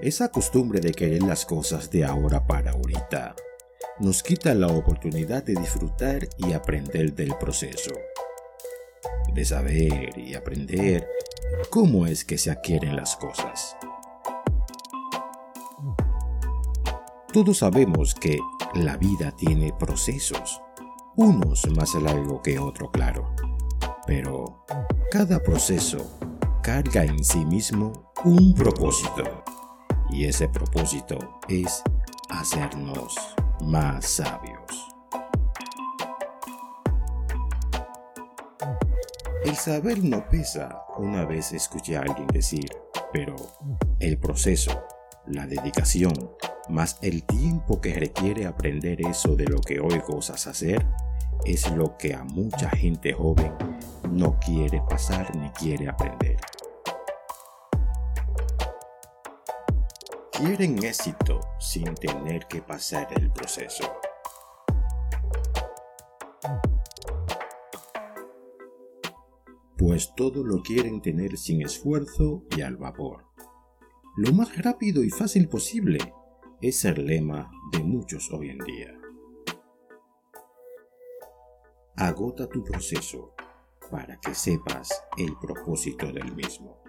Esa costumbre de querer las cosas de ahora para ahorita nos quita la oportunidad de disfrutar y aprender del proceso, de saber y aprender cómo es que se adquieren las cosas. Todos sabemos que la vida tiene procesos, unos más largos que otro, claro, pero cada proceso carga en sí mismo un propósito, y ese propósito es hacernos más sabios. El saber no pesa, una vez escuché a alguien decir, pero el proceso, la dedicación, más el tiempo que requiere aprender eso de lo que hoy gozas hacer, es lo que a mucha gente joven no quiere pasar ni quiere aprender. Quieren éxito sin tener que pasar el proceso. Pues todo lo quieren tener sin esfuerzo y al vapor. Lo más rápido y fácil posible es el lema de muchos hoy en día. Agota tu proceso para que sepas el propósito del mismo.